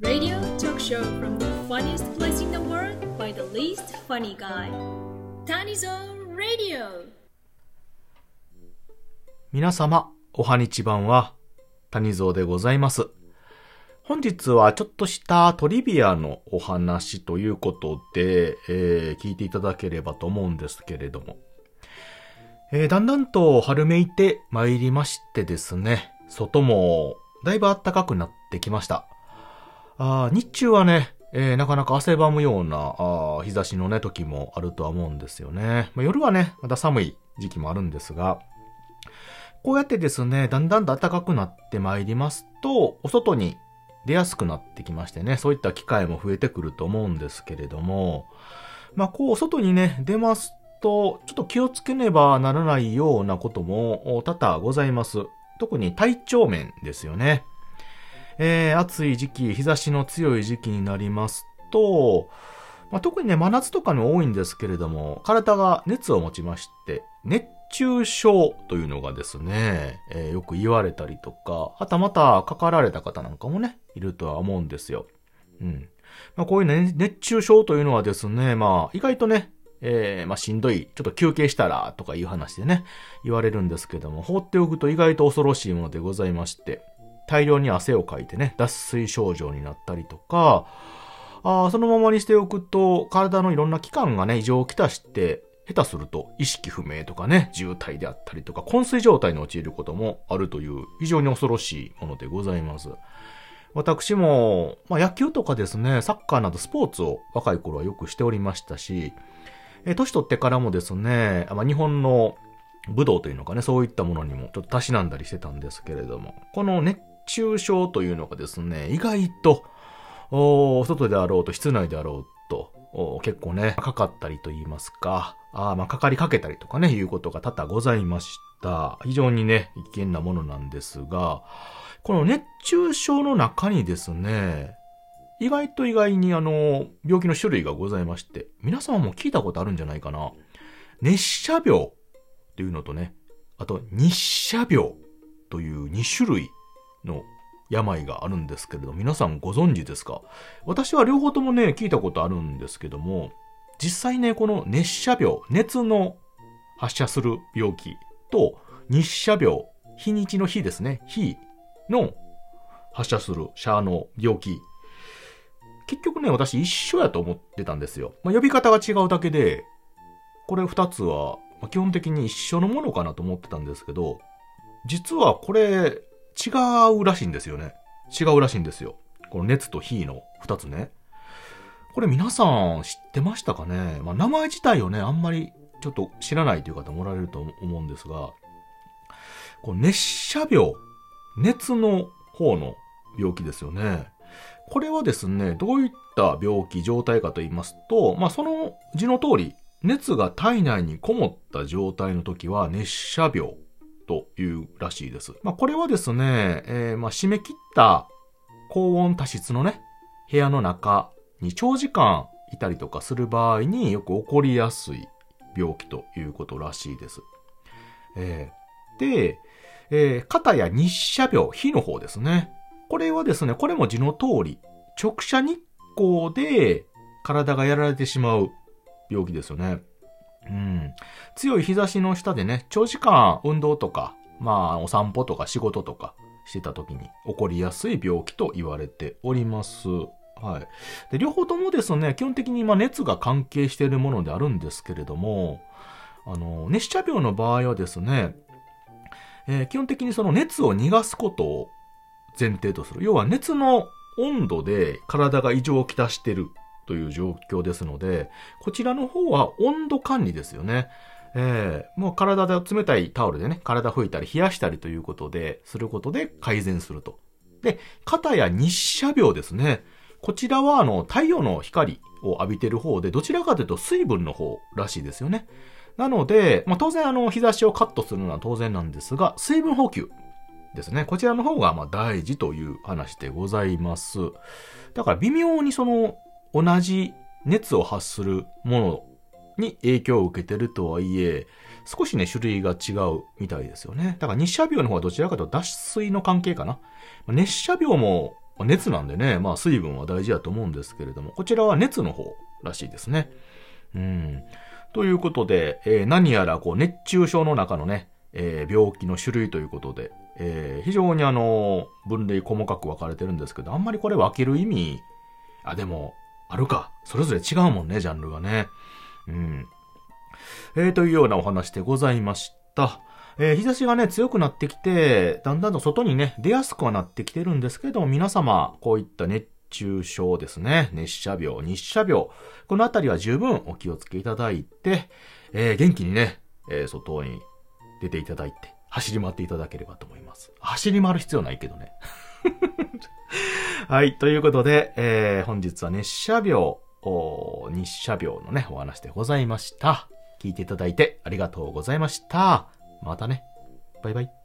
Radio talk show from the funniest place in the world by the least funny guy. Tanizo Radio. 皆様、おはにちばんは、谷蔵でございます。本日はちょっとしたトリビアのお話ということで、えー聞いていただければと思うんですけれども。えーだんだんと春めいて参りましてですね、外もだいぶ暖かくなってきました。あ日中はね、えーなかなか汗ばむようなあ日差しのね、時もあるとは思うんですよね。まあ、夜はね、まだ寒い時期もあるんですが、こうやってですね、だんだんと暖かくなってまいりますと、お外に出やすくなってきましてね、そういった機会も増えてくると思うんですけれども、まあこう外にね、出ますと、ちょっと気をつけねばならないようなことも多々ございます。特に体調面ですよね。えー、暑い時期、日差しの強い時期になりますと、まあ、特にね、真夏とかに多いんですけれども、体が熱を持ちまして、熱中症というのがですね、えーよく言われたりとか、はたまたかかられた方なんかもね、いるとは思うんですよ。うん。まあ、こういうね、熱中症というのはですね、まあ、意外とね、えーまあ、しんどい、ちょっと休憩したら、とかいう話でね、言われるんですけども、放っておくと意外と恐ろしいものでございまして、大量に汗をかいてね、脱水症状になったりとか、あそのままにしておくと、体のいろんな器官がね、異常をきたして、下手すると意識不明とかね、渋滞であったりとか、昏睡状態に陥ることもあるという、非常に恐ろしいものでございます。私も、まあ、野球とかですね、サッカーなどスポーツを若い頃はよくしておりましたし、え年取ってからもですね、まあ、日本の武道というのかね、そういったものにもちょっとたしなんだりしてたんですけれども、この熱中症というのがですね、意外と、お外であろうと室内であろうと、結構ね、かかったりと言いますか、あまあかかりかけたりとかね、いうことが多々ございました。非常にね、危険なものなんですが、この熱中症の中にですね、意外と意外にあの、病気の種類がございまして、皆様も聞いたことあるんじゃないかな。熱射病っていうのとね、あと日射病という2種類の病があるんですけれど、皆さんご存知ですか？私は両方ともね、聞いたことあるんですけども、実際ね、この熱射病、熱の発射する病気と日射病、日にちの日ですね、日の発射する射の病気。結局ね、私一緒やと思ってたんですよ。まあ、呼び方が違うだけで、これ二つは、基本的に一緒のものかなと思ってたんですけど、実はこれ違うらしいんですよね。違うらしいんですよ。この熱と火の二つね。これ皆さん知ってましたかね？まあ、名前自体をね、あんまりちょっと知らないという方もおられると思うんですが、この熱射病、熱の方の病気ですよね。これはですね、どういった病気、状態かと言いますと、まあ、その字の通り、熱が体内にこもった状態の時は熱射病というらしいです。まあ、これはですね、えーまあ、締め切った高温多湿のね、部屋の中に長時間いたりとかする場合によく起こりやすい病気ということらしいです。えーで、えー肩や日射病、火の方ですね。これはですね、これも字の通り、直射日光で体がやられてしまう病気ですよね。うん。強い日差しの下でね、長時間運動とか、まあ、お散歩とか仕事とかしてた時に起こりやすい病気と言われております。はい。で、両方ともですね、基本的にま熱が関係しているものであるんですけれども、あの、熱射病の場合はですね、えー基本的にその熱を逃がすことを前提とする。要は熱の温度で体が異常をきたしてるという状況ですので、こちらの方は温度管理ですよね。えーもう体で冷たいタオルでね、体拭いたり冷やしたりということで、することで改善すると。で、肩や日射病ですね。こちらはあの、太陽の光を浴びてる方で、どちらかというと水分の方らしいですよね。なので、まあ、当然あの、日差しをカットするのは当然なんですが、水分補給ですね。こちらの方がまあ大事という話でございます。だから微妙にその、同じ熱を発するものに影響を受けてるとはいえ、少しね、種類が違うみたいですよね。だから日射病の方はどちらかというと脱水の関係かな。熱射病も熱なんでね、まあ水分は大事だと思うんですけれども、こちらは熱の方らしいですね。うん。ということで、えー、何やらこう熱中症の中のね、えー、病気の種類ということで、えー、非常にあの、分類細かく分かれてるんですけど、あんまりこれ分ける意味、あ、でも、あるか。それぞれ違うもんね、ジャンルがね。うん。えー、というようなお話でございました。えー、日差しがね、強くなってきて、だんだんと外にね、出やすくはなってきてるんですけども、皆様、こういった熱中症ですね、熱射病、日射病、このあたりは十分お気をつけいただいて、えー、元気にね、えー、外に出ていただいて、走り回っていただければと思います。走り回る必要ないけどね。はい。ということで、えー、本日は熱射病、日射病のね、お話でございました。聞いていただいてありがとうございました。またね。バイバイ。